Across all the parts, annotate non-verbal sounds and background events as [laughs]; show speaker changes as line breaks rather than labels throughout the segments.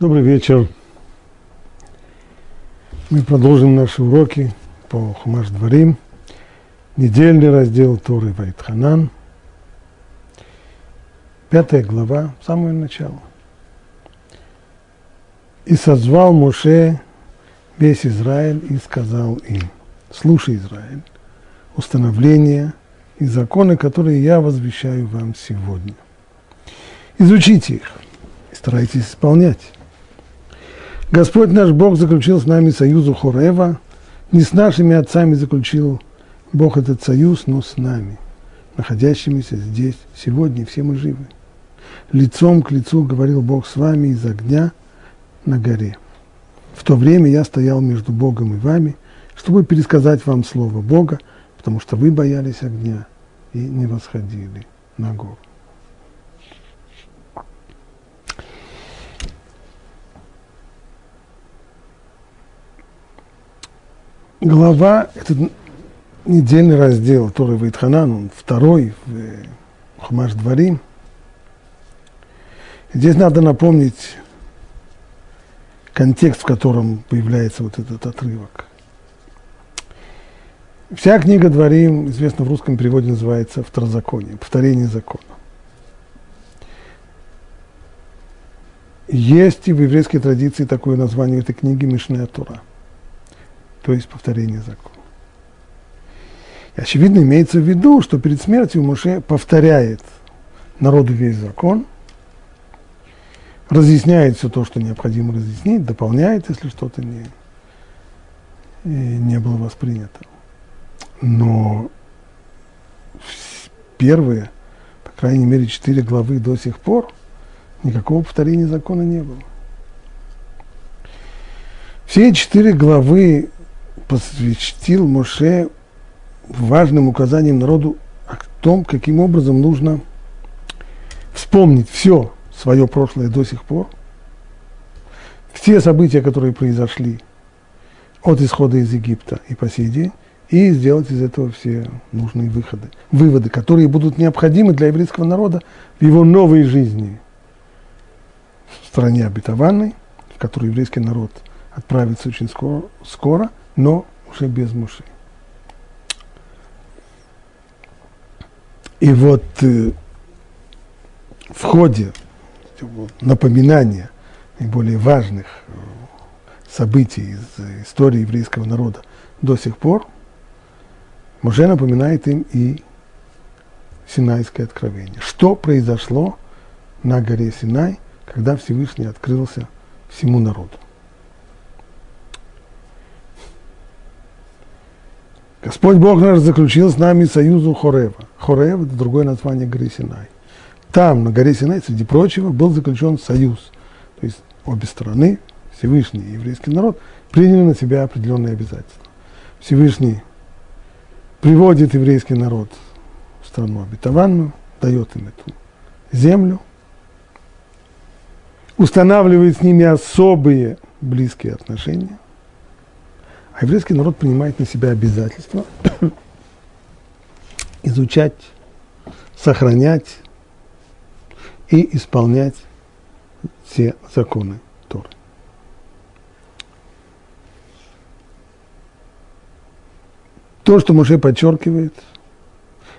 Добрый вечер. Мы продолжим наши уроки по Хумаш Дворим. Недельный раздел Торы Вайтханан. Пятая глава, самое начало. «И созвал Моше весь Израиль и сказал им, слушай, Израиль, установления и законы, которые я возвещаю вам сегодня. Изучите их и старайтесь исполнять. Господь наш Бог заключил с нами союзу Хорева, не с нашими отцами заключил Бог этот союз, но с нами, находящимися здесь сегодня, все мы живы. Лицом к лицу говорил Бог с вами из огня на горе. В то время я стоял между Богом и вами, чтобы пересказать вам слово Бога, потому что вы боялись огня и не восходили на гору. Глава, этот недельный раздел Торы Вайтханан, он второй в Хумаш Дворим. Здесь надо напомнить контекст, в котором появляется вот этот отрывок. Вся книга Дворим, известно в русском переводе, называется «Второзаконие», «Повторение закона». Есть и в еврейской традиции такое название этой книги «Мишная Тура» то есть повторение закона. И очевидно, имеется в виду, что перед смертью Моше повторяет народу весь закон, разъясняет все то, что необходимо разъяснить, дополняет, если что-то не, не было воспринято. Но первые, по крайней мере, четыре главы до сих пор никакого повторения закона не было. Все четыре главы посвятил Моше важным указанием народу о том, каким образом нужно вспомнить все свое прошлое до сих пор, все события, которые произошли от исхода из Египта и по сей день, и сделать из этого все нужные выходы, выводы, которые будут необходимы для еврейского народа в его новой жизни в стране обетованной, в которую еврейский народ отправится очень скоро, скоро но уже без муши. И вот э, в ходе напоминания наиболее важных э, событий из истории еврейского народа до сих пор, уже напоминает им и Синайское откровение. Что произошло на горе Синай, когда Всевышний открылся всему народу. Господь Бог наш заключил с нами союзу Хорева. Хорев – это другое название горы Синай. Там, на горе Синай, среди прочего, был заключен союз. То есть обе стороны, Всевышний и еврейский народ, приняли на себя определенные обязательства. Всевышний приводит еврейский народ в страну обетованную, дает им эту землю, устанавливает с ними особые близкие отношения – а еврейский народ принимает на себя обязательство [coughs] изучать, сохранять и исполнять все законы Торы. То, что Муше подчеркивает,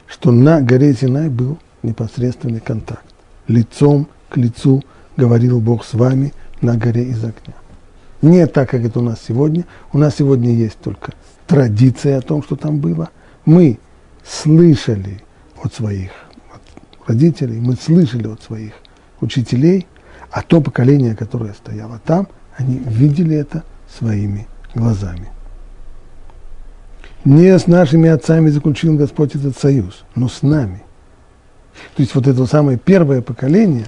что на горе Синай был непосредственный контакт. Лицом к лицу говорил Бог с вами на горе из огня. Не так, как это у нас сегодня. У нас сегодня есть только традиция о том, что там было. Мы слышали от своих от родителей, мы слышали от своих учителей, а то поколение, которое стояло там, они видели это своими глазами. Не с нашими отцами заключил Господь этот союз, но с нами. То есть вот это самое первое поколение,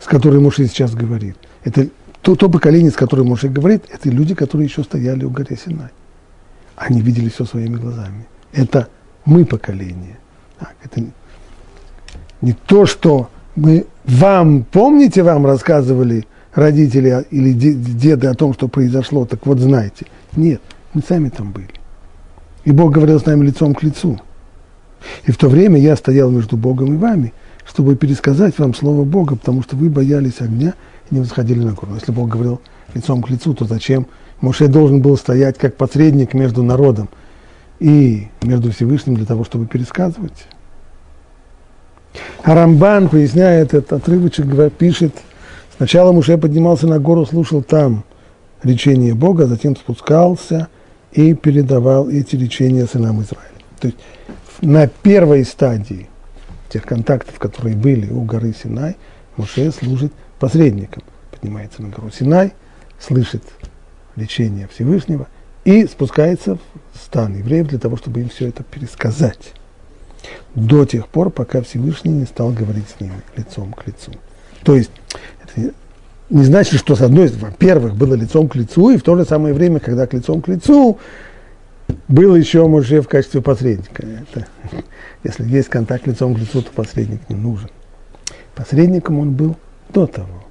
с которым Муше сейчас говорит – это то, то поколение, с которым Моше говорит, это люди, которые еще стояли у горы Синай. Они видели все своими глазами. Это мы поколение. Так, это не то, что мы вам, помните, вам рассказывали родители или деды о том, что произошло, так вот знаете. Нет, мы сами там были. И Бог говорил с нами лицом к лицу. И в то время я стоял между Богом и вами, чтобы пересказать вам Слово Бога, потому что вы боялись огня не восходили на гору. Если Бог говорил лицом к лицу, то зачем Моше должен был стоять как посредник между народом и между Всевышним для того, чтобы пересказывать? А Рамбан, поясняя этот отрывочек, пишет, сначала Муше поднимался на гору, слушал там речение Бога, затем спускался и передавал эти речения сынам Израиля. То есть на первой стадии тех контактов, которые были у горы Синай, Муше служит посредником. Поднимается на гору Синай, слышит речение Всевышнего и спускается в стан евреев для того, чтобы им все это пересказать до тех пор, пока Всевышний не стал говорить с ними лицом к лицу. То есть, это не значит, что с одной стороны, во-первых, было лицом к лицу, и в то же самое время, когда к лицом к лицу, был еще Моше в качестве посредника. Это, если есть контакт лицом к лицу, то посредник не нужен. Посредником он был до того,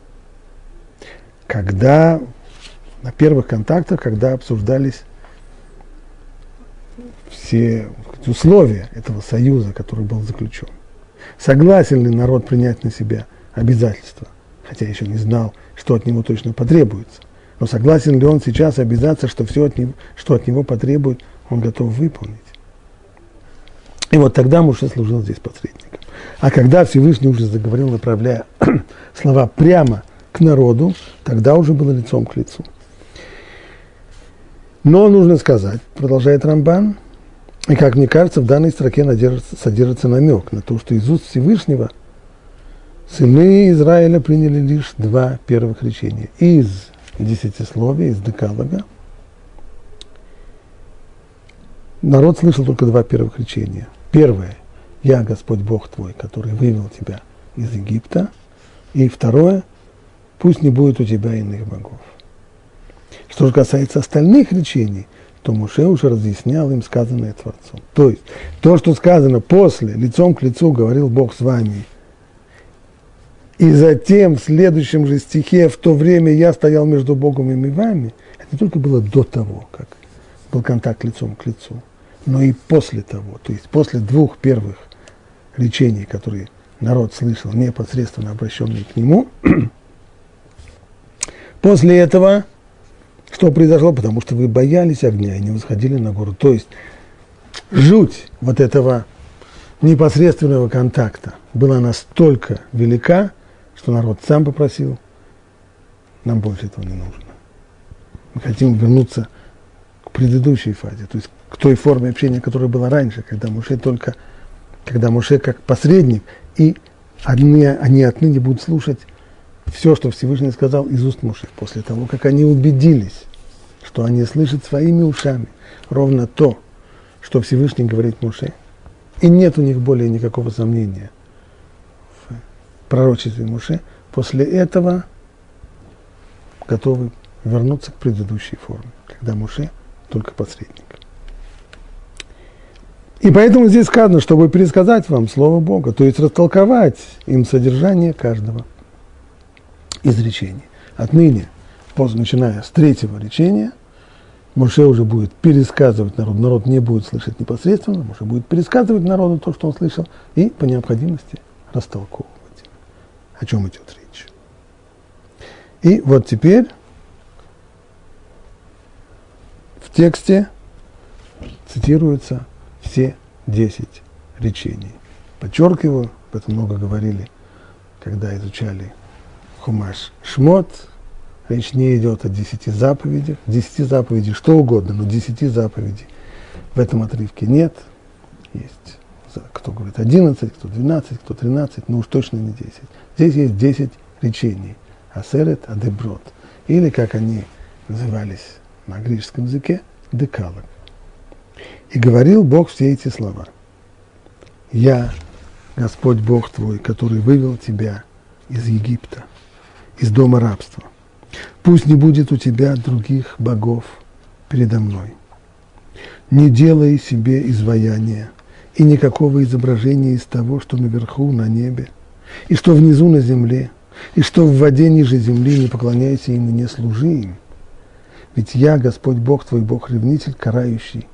когда на первых контактах, когда обсуждались все условия этого союза, который был заключен. Согласен ли народ принять на себя обязательства, хотя еще не знал, что от него точно потребуется. Но согласен ли он сейчас обязаться, что все, от него, что от него потребует, он готов выполнить. И вот тогда Муше служил здесь посредником. А когда Всевышний уже заговорил, направляя слова прямо к народу, тогда уже было лицом к лицу. Но нужно сказать, продолжает Рамбан, и, как мне кажется, в данной строке содержится намек на то, что из уст Всевышнего сыны Израиля приняли лишь два первых речения. Из десятисловия, из декалога. Народ слышал только два первых речения. Первое – «Я Господь Бог твой, который вывел тебя из Египта». И второе – «Пусть не будет у тебя иных богов». Что же касается остальных речений – то Муше уже разъяснял им сказанное Творцом. То есть, то, что сказано после, лицом к лицу говорил Бог с вами, и затем в следующем же стихе, в то время я стоял между Богом и вами, это только было до того, как был контакт лицом к лицу, но и после того, то есть после двух первых речений, которые народ слышал, непосредственно обращенные к нему, [clears throat] после этого что произошло? Потому что вы боялись огня и не восходили на гору. То есть жуть вот этого непосредственного контакта была настолько велика, что народ сам попросил, нам больше этого не нужно. Мы хотим вернуться к предыдущей фазе, то есть к той форме общения, которая была раньше, когда Муше только, когда Муше как посредник, и одни, они отныне будут слушать все, что Всевышний сказал из уст Муши, после того, как они убедились, что они слышат своими ушами ровно то, что Всевышний говорит Муше, и нет у них более никакого сомнения в пророчестве Муше, после этого готовы вернуться к предыдущей форме, когда Муше только посредник. И поэтому здесь сказано, чтобы пересказать вам Слово Бога, то есть растолковать им содержание каждого изречения. Отныне, начиная с третьего речения, Моше уже будет пересказывать народу, народ не будет слышать непосредственно, Моше будет пересказывать народу то, что он слышал, и по необходимости растолковывать. О чем идет речь. И вот теперь в тексте цитируются все десять речений. Подчеркиваю, об этом много говорили, когда изучали Хумаш Шмот, речь не идет о десяти заповедях. Десяти заповедей, что угодно, но десяти заповедей в этом отрывке нет. Есть, кто говорит, одиннадцать, кто двенадцать, кто тринадцать, но уж точно не десять. Здесь есть десять речений. Асерет, адеброд. Или, как они назывались на греческом языке, декалог. И говорил Бог все эти слова. Я, Господь Бог твой, который вывел тебя из Египта, из дома рабства. Пусть не будет у тебя других богов передо мной. Не делай себе изваяния и никакого изображения из того, что наверху на небе, и что внизу на земле, и что в воде ниже земли, не поклоняйся им и не служи им. Ведь я, Господь Бог твой, Бог-ревнитель, карающий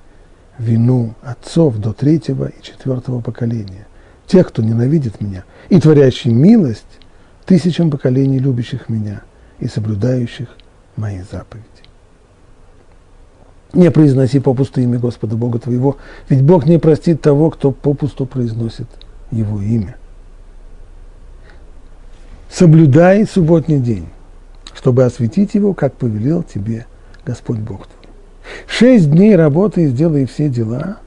вину отцов до третьего и четвертого поколения тех, кто ненавидит меня, и творящий милость тысячам поколений любящих меня и соблюдающих мои заповеди. Не произноси попусту имя Господа Бога твоего, ведь Бог не простит того, кто попусту произносит Его имя. Соблюдай субботний день, чтобы осветить его, как повелел тебе Господь Бог твой. Шесть дней работай сделай все дела,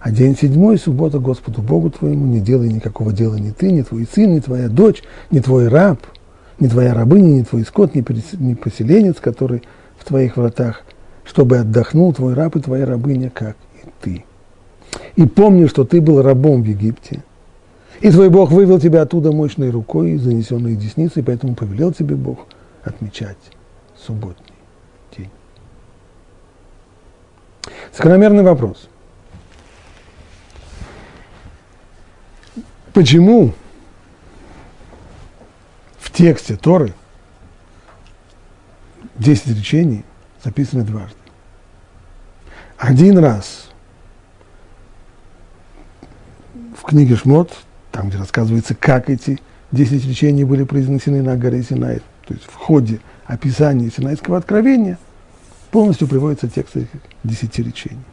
а день седьмой, суббота Господу Богу твоему, не делай никакого дела ни ты, ни твой сын, ни твоя дочь, ни твой раб, ни твоя рабыня, ни твой скот, ни поселенец, который в твоих вратах, чтобы отдохнул твой раб и твоя рабыня, как и ты. И помни, что ты был рабом в Египте, и твой Бог вывел тебя оттуда мощной рукой, занесенной десницей, поэтому повелел тебе Бог отмечать субботний день. Закономерный вопрос. Почему в тексте Торы 10 речений записаны дважды? Один раз в книге Шмот, там, где рассказывается, как эти 10 речений были произнесены на горе Синай, то есть в ходе описания Синайского откровения, полностью приводится текст этих 10 речений.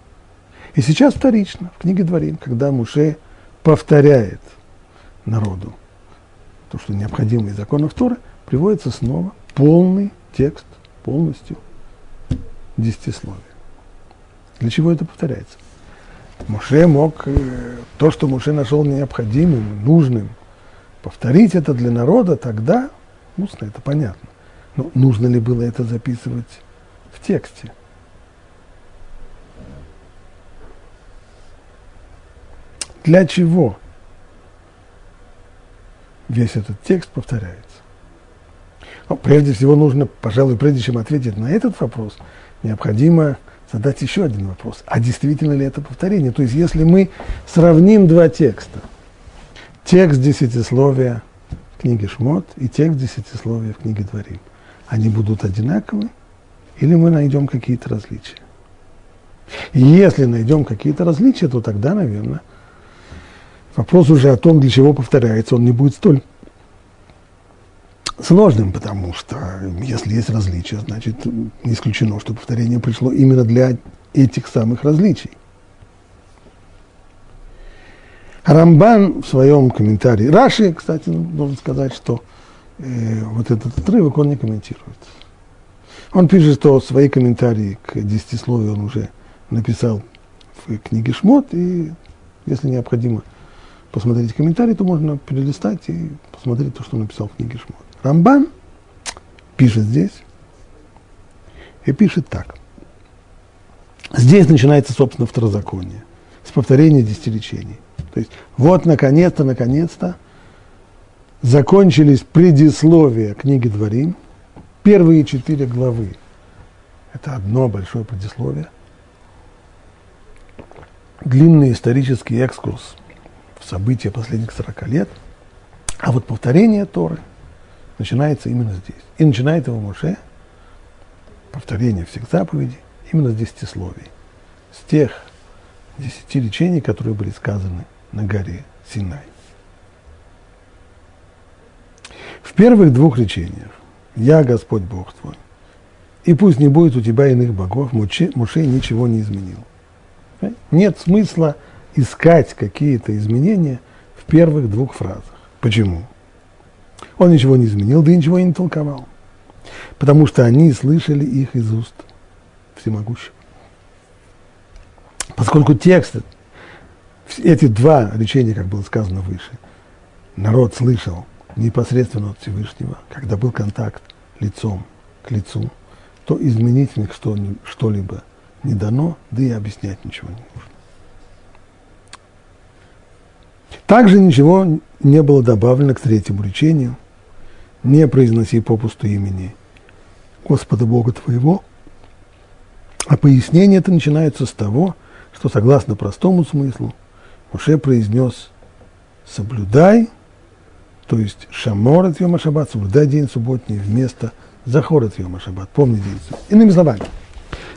И сейчас вторично, в книге Дворим, когда Муше повторяет народу то, что необходимо из законов Торы, приводится снова полный текст, полностью десятисловие. Для чего это повторяется? Муше мог э, то, что Муше нашел необходимым, нужным, повторить это для народа тогда, устно, это понятно. Но нужно ли было это записывать в тексте? Для чего весь этот текст повторяется? Но прежде всего нужно, пожалуй, прежде чем ответить на этот вопрос, необходимо задать еще один вопрос. А действительно ли это повторение? То есть, если мы сравним два текста, текст десятисловия в книге Шмот и текст десятисловия в книге Дворим, они будут одинаковы или мы найдем какие-то различия? Если найдем какие-то различия, то тогда, наверное, вопрос уже о том, для чего повторяется, он не будет столь сложным, потому что если есть различия, значит, не исключено, что повторение пришло именно для этих самых различий. Рамбан в своем комментарии, Раши, кстати, должен сказать, что э, вот этот отрывок он не комментирует. Он пишет, что свои комментарии к десятисловию он уже написал в книге Шмот, и если необходимо посмотреть комментарий, то можно перелистать и посмотреть то, что он написал в книге Шмот. Рамбан пишет здесь и пишет так. Здесь начинается, собственно, второзаконие, с повторения десяти речений. То есть вот, наконец-то, наконец-то закончились предисловия книги Дворим. Первые четыре главы – это одно большое предисловие. Длинный исторический экскурс в события последних 40 лет. А вот повторение Торы начинается именно здесь. И начинает его Моше, повторение всех заповедей, именно с десятисловий. С тех десяти речений, которые были сказаны на горе Синай. В первых двух речениях «Я Господь Бог твой, и пусть не будет у тебя иных богов», Муше, Муше ничего не изменил. Нет смысла искать какие-то изменения в первых двух фразах. Почему? Он ничего не изменил, да и ничего не толковал. Потому что они слышали их из уст всемогущего. Поскольку текст, эти два речения, как было сказано выше, народ слышал непосредственно от Всевышнего, когда был контакт лицом к лицу, то изменить в них что-либо не дано, да и объяснять ничего не нужно. Также ничего не было добавлено к третьему речению. Не произноси попусту имени Господа Бога твоего. А пояснение это начинается с того, что согласно простому смыслу Муше произнес «соблюдай», то есть «шамор от Йома Шаббат», «соблюдай день субботний» вместо «захор от Йома Шаббат», помни день Иными словами,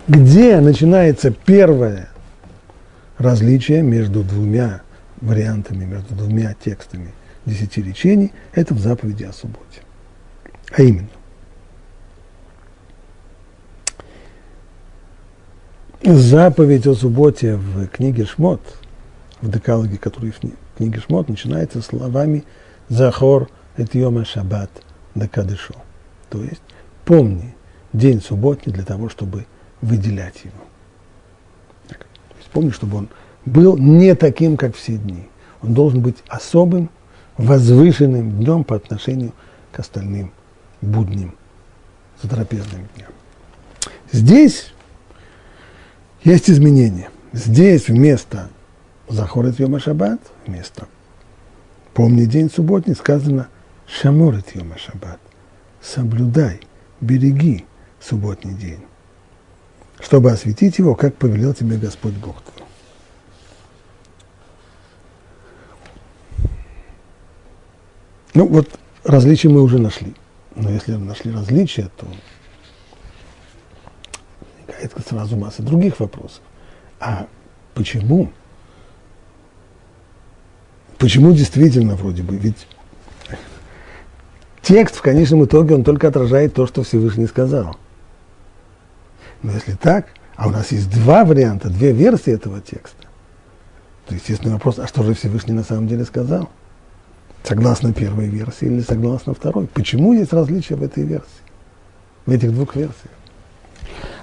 где начинается первое различие между двумя вариантами, между двумя текстами десяти речений, это в заповеди о субботе. А именно, заповедь о субботе в книге Шмот, в декалоге, который в книге Шмот, начинается словами «Захор эт йома шаббат декадышо». То есть, помни день субботний для того, чтобы выделять его. Есть, помни, чтобы он был не таким, как все дни. Он должен быть особым, возвышенным днем по отношению к остальным будним, затрапезным дням. Здесь есть изменения. Здесь вместо Захорет Йома Шаббат, вместо Помни день субботний, сказано Шаморет Йома Шаббат. Соблюдай, береги субботний день, чтобы осветить его, как повелел тебе Господь Бог твой. Ну вот различия мы уже нашли. Но если нашли различия, то возникает сразу масса других вопросов. А почему? Почему действительно вроде бы? Ведь текст в конечном итоге, он только отражает то, что Всевышний сказал. Но если так, а у нас есть два варианта, две версии этого текста, то естественный вопрос, а что же Всевышний на самом деле сказал? Согласно первой версии или согласно второй? Почему есть различия в этой версии? В этих двух версиях?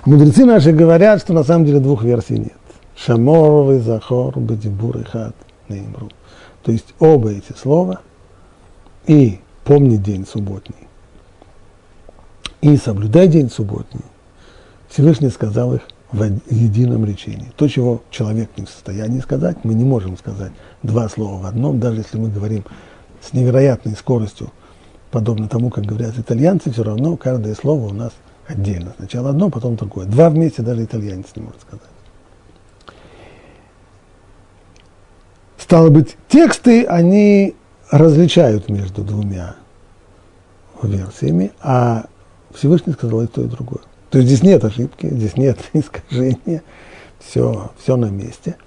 Мудрецы наши говорят, что на самом деле двух версий нет. Шамор и Захор, Бадибур и Хат, Неймру. То есть оба эти слова и помни день субботний, и соблюдай день субботний, Всевышний сказал их в едином речении. То, чего человек не в состоянии сказать, мы не можем сказать два слова в одном, даже если мы говорим с невероятной скоростью, подобно тому, как говорят итальянцы, все равно каждое слово у нас отдельно. Сначала одно, потом другое. Два вместе даже итальянец не может сказать. Стало быть, тексты, они различают между двумя версиями, а Всевышний сказал и то, и другое. То есть здесь нет ошибки, здесь нет [laughs] искажения, все, все на месте.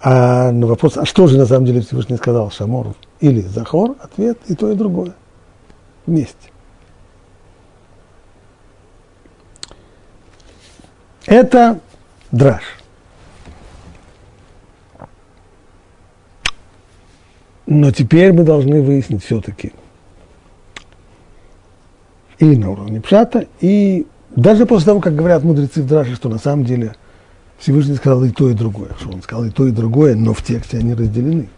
А на вопрос, а что же на самом деле Всевышний сказал Шаморов или Захор, ответ и то, и другое вместе. Это драж. Но теперь мы должны выяснить все-таки и на уровне пшата, и даже после того, как говорят мудрецы в драже, что на самом деле Всевышний сказал и то, и другое, что он сказал и то, и другое, но в тексте они разделены.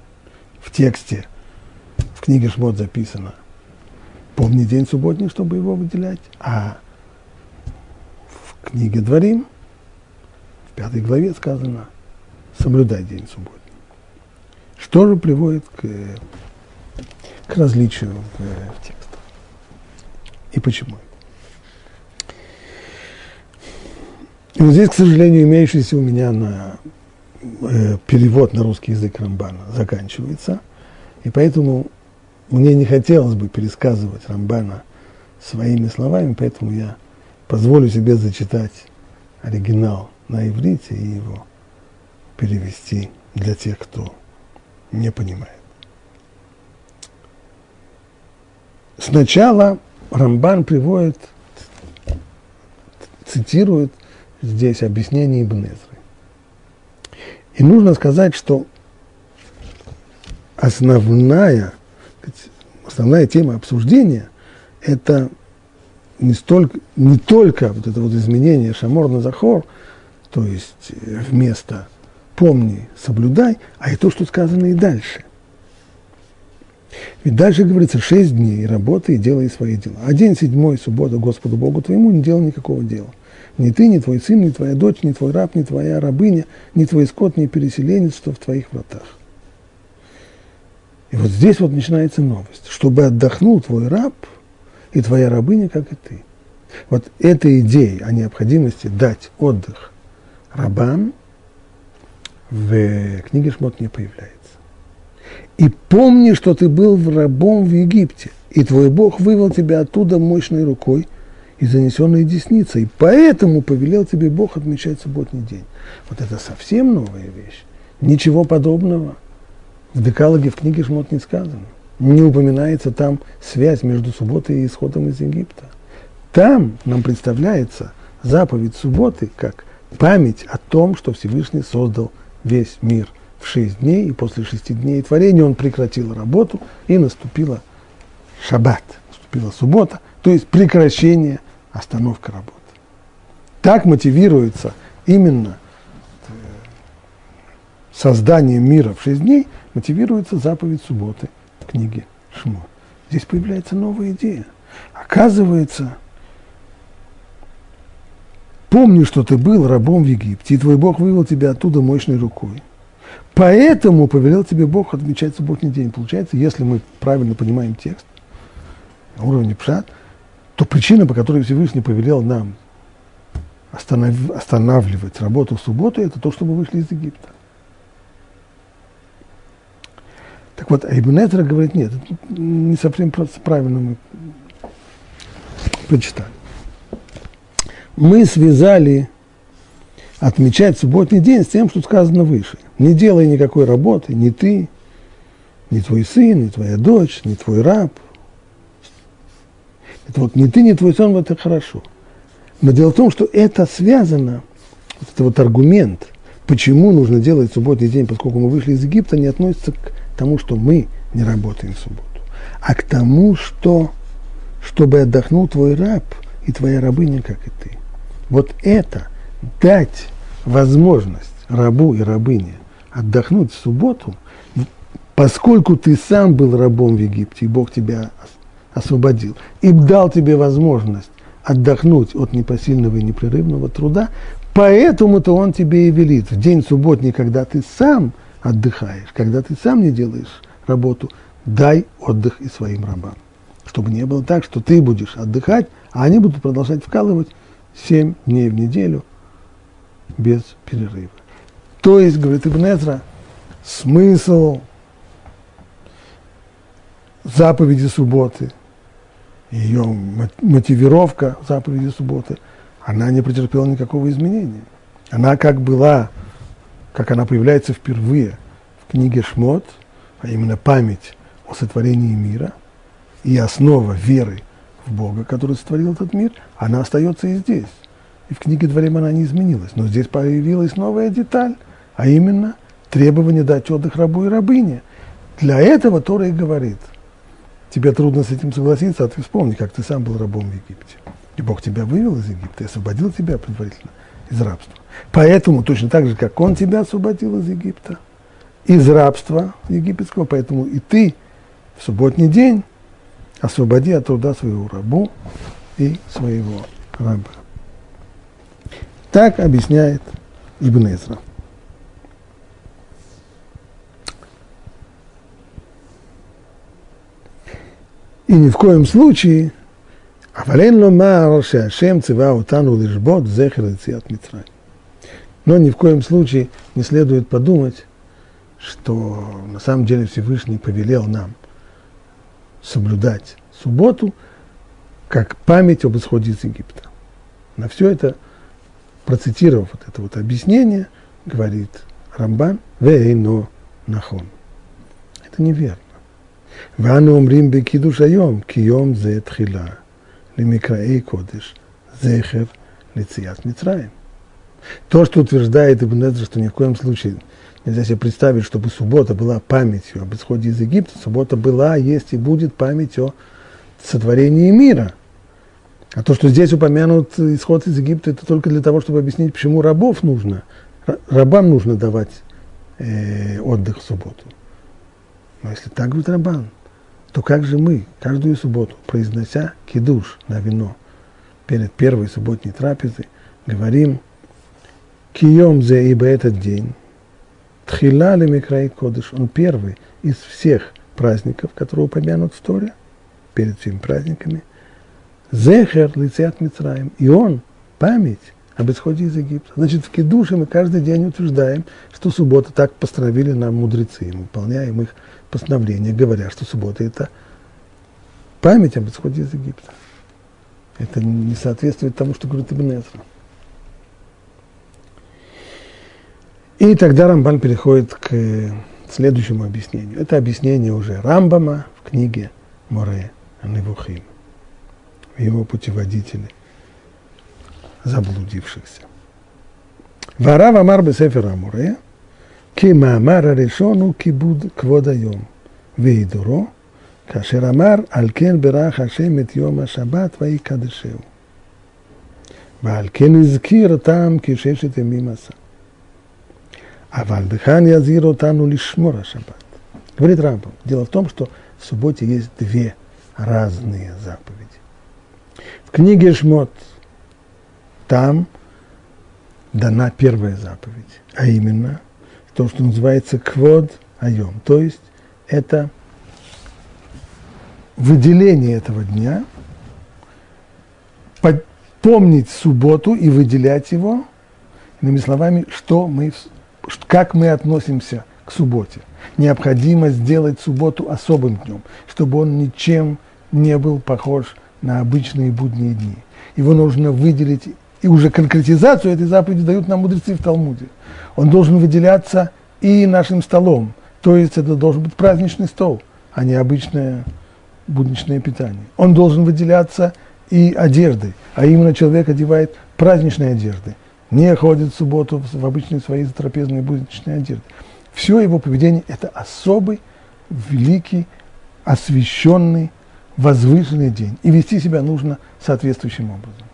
В тексте, в книге Шмот записано, помни день субботний, чтобы его выделять, а в книге Дворим – пятой главе сказано, соблюдай день субботний. Что же приводит к, к различию в, в текстах? И почему? И вот здесь, к сожалению, имеющийся у меня на э, перевод на русский язык Рамбана заканчивается, и поэтому мне не хотелось бы пересказывать Рамбана своими словами, поэтому я позволю себе зачитать оригинал на иврите и его перевести для тех, кто не понимает. Сначала Рамбан приводит, цитирует здесь объяснение Ибн И нужно сказать, что основная, основная тема обсуждения – это не, столько, не только вот это вот изменение Шамор на Захор – то есть вместо помни, соблюдай, а и то, что сказано и дальше. Ведь дальше говорится, шесть дней работай и делай свои дела. А день седьмой, суббота, Господу Богу твоему, не делай никакого дела. Ни ты, ни твой сын, ни твоя дочь, ни твой раб, ни твоя рабыня, ни твой скот, ни переселенец, что в твоих вратах. И вот здесь вот начинается новость. Чтобы отдохнул твой раб и твоя рабыня, как и ты. Вот эта идея о необходимости дать отдых – рабам в книге Шмот не появляется. И помни, что ты был рабом в Египте, и твой Бог вывел тебя оттуда мощной рукой и занесенной десницей, поэтому повелел тебе Бог отмечать субботний день. Вот это совсем новая вещь. Ничего подобного В Декалоге в книге Шмот не сказано. Не упоминается там связь между субботой и исходом из Египта. Там нам представляется заповедь субботы как память о том, что Всевышний создал весь мир в шесть дней, и после шести дней творения он прекратил работу, и наступила шаббат, наступила суббота, то есть прекращение, остановка работы. Так мотивируется именно э, создание мира в шесть дней, мотивируется заповедь субботы в книге Шмо. Здесь появляется новая идея. Оказывается, помни, что ты был рабом в Египте, и твой Бог вывел тебя оттуда мощной рукой. Поэтому повелел тебе Бог отмечать субботний день. Получается, если мы правильно понимаем текст на уровне пшат, то причина, по которой Всевышний повелел нам останавливать работу в субботу, это то, что мы вышли из Египта. Так вот, Ибн говорит, нет, не совсем правильно мы прочитали. Мы связали отмечать субботний день с тем, что сказано выше. Не делай никакой работы, ни ты, ни твой сын, ни твоя дочь, ни твой раб. Это вот ни ты, ни твой сын, вот это хорошо. Но дело в том, что это связано, вот это вот аргумент, почему нужно делать субботний день, поскольку мы вышли из Египта, не относится к тому, что мы не работаем в субботу, а к тому, что чтобы отдохнул твой раб и твоя рабыня, как и ты. Вот это дать возможность рабу и рабыне отдохнуть в субботу, поскольку ты сам был рабом в Египте, и Бог тебя освободил, и дал тебе возможность отдохнуть от непосильного и непрерывного труда, поэтому-то он тебе и велит в день субботний, когда ты сам отдыхаешь, когда ты сам не делаешь работу, дай отдых и своим рабам. Чтобы не было так, что ты будешь отдыхать, а они будут продолжать вкалывать 7 дней в неделю без перерыва. То есть, говорит Ибн смысл заповеди субботы, ее мотивировка заповеди субботы, она не претерпела никакого изменения. Она как была, как она появляется впервые в книге Шмот, а именно память о сотворении мира и основа веры в Бога, который сотворил этот мир, она остается и здесь. И в книге Дворим она не изменилась. Но здесь появилась новая деталь, а именно требование дать отдых рабу и рабыне. Для этого Тора и говорит, тебе трудно с этим согласиться, а ты вспомни, как ты сам был рабом в Египте. И Бог тебя вывел из Египта и освободил тебя предварительно из рабства. Поэтому, точно так же, как Он тебя освободил из Египта, из рабства египетского, поэтому и ты в субботний день освободи от труда своего рабу и своего раба. Так объясняет Ибн Эзра. И ни в коем случае, Авален ломар, Шеашем цива утану лишбот зехер от Мицрай. Но ни в коем случае не следует подумать, что на самом деле Всевышний повелел нам соблюдать субботу как память об исходе из Египта. На все это, процитировав вот это вот объяснение, говорит Рамбан, «Вейно нахон». Это неверно. «Вану умрим бекиду шайом, кием зе тхила, лимикраэй кодыш, зехер лицият митраем». То, что утверждает Ибн Эзра, что ни в коем случае нельзя себе представить, чтобы суббота была памятью об исходе из Египта, суббота была, есть и будет память о сотворении мира – а то, что здесь упомянут исход из Египта, это только для того, чтобы объяснить, почему рабов нужно, рабам нужно давать э, отдых в субботу. Но если так говорит рабан, то как же мы каждую субботу, произнося кидуш на вино перед первой субботней трапезой, говорим «Кием зе ибо этот день, Тхила Микрай Кодыш, он первый из всех праздников, которые упомянут в Торе, перед всеми праздниками. Зехер лицеят Мицраем. И он, память об исходе из Египта. Значит, в Кедуше мы каждый день утверждаем, что суббота так постановили нам мудрецы. Мы выполняем их постановления, говоря, что суббота – это память об исходе из Египта. Это не соответствует тому, что говорит Ибн Эзра. И тогда Рамбан переходит к следующему объяснению. Это объяснение уже Рамбама в книге Море Аневухим, в его путеводителе заблудившихся. Варав Амар Бесефер Амуре, ки Маамар Аришону кибуд квод היום, וידורו, כאשר אמר, על כן ברך השם את יום השבת ויקדשהו. ועל כן הזכיר אותם כששת ימים עשה. אבל בכאן יזהיר אותנו לשמור השבת. Говорит Рамбам, дело в том, что в субботе есть две разные заповеди. В книге Шмот там дана первая заповедь, а именно то, что называется квод айом, то есть это выделение этого дня, помнить субботу и выделять его, иными словами, что мы, как мы относимся к субботе. Необходимо сделать субботу особым днем, чтобы он ничем не был похож на обычные будние дни. Его нужно выделить, и уже конкретизацию этой заповеди дают нам мудрецы в Талмуде. Он должен выделяться и нашим столом, то есть это должен быть праздничный стол, а не обычное будничное питание. Он должен выделяться и одеждой, а именно человек одевает праздничные одежды, не ходит в субботу в обычные свои трапезные будничные одежды. Все его поведение – это особый, великий, освященный, возвышенный день. И вести себя нужно соответствующим образом.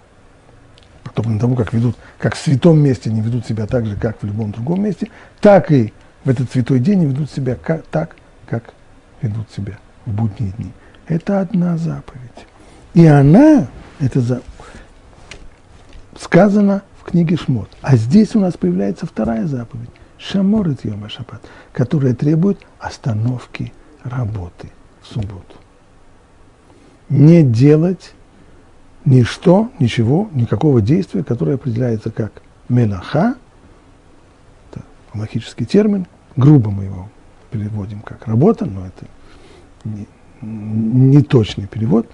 Подобно тому, как ведут, как в святом месте не ведут себя так же, как в любом другом месте, так и в этот святой день не ведут себя как, так, как ведут себя в будние дни. Это одна заповедь. И она, это за, сказано в книге Шмот. А здесь у нас появляется вторая заповедь. Шамор и Йома Шаббат, которая требует остановки работы в субботу. Не делать ничто, ничего, никакого действия, которое определяется как мелаха, это логический термин, грубо мы его переводим как работа, но это не, не точный перевод.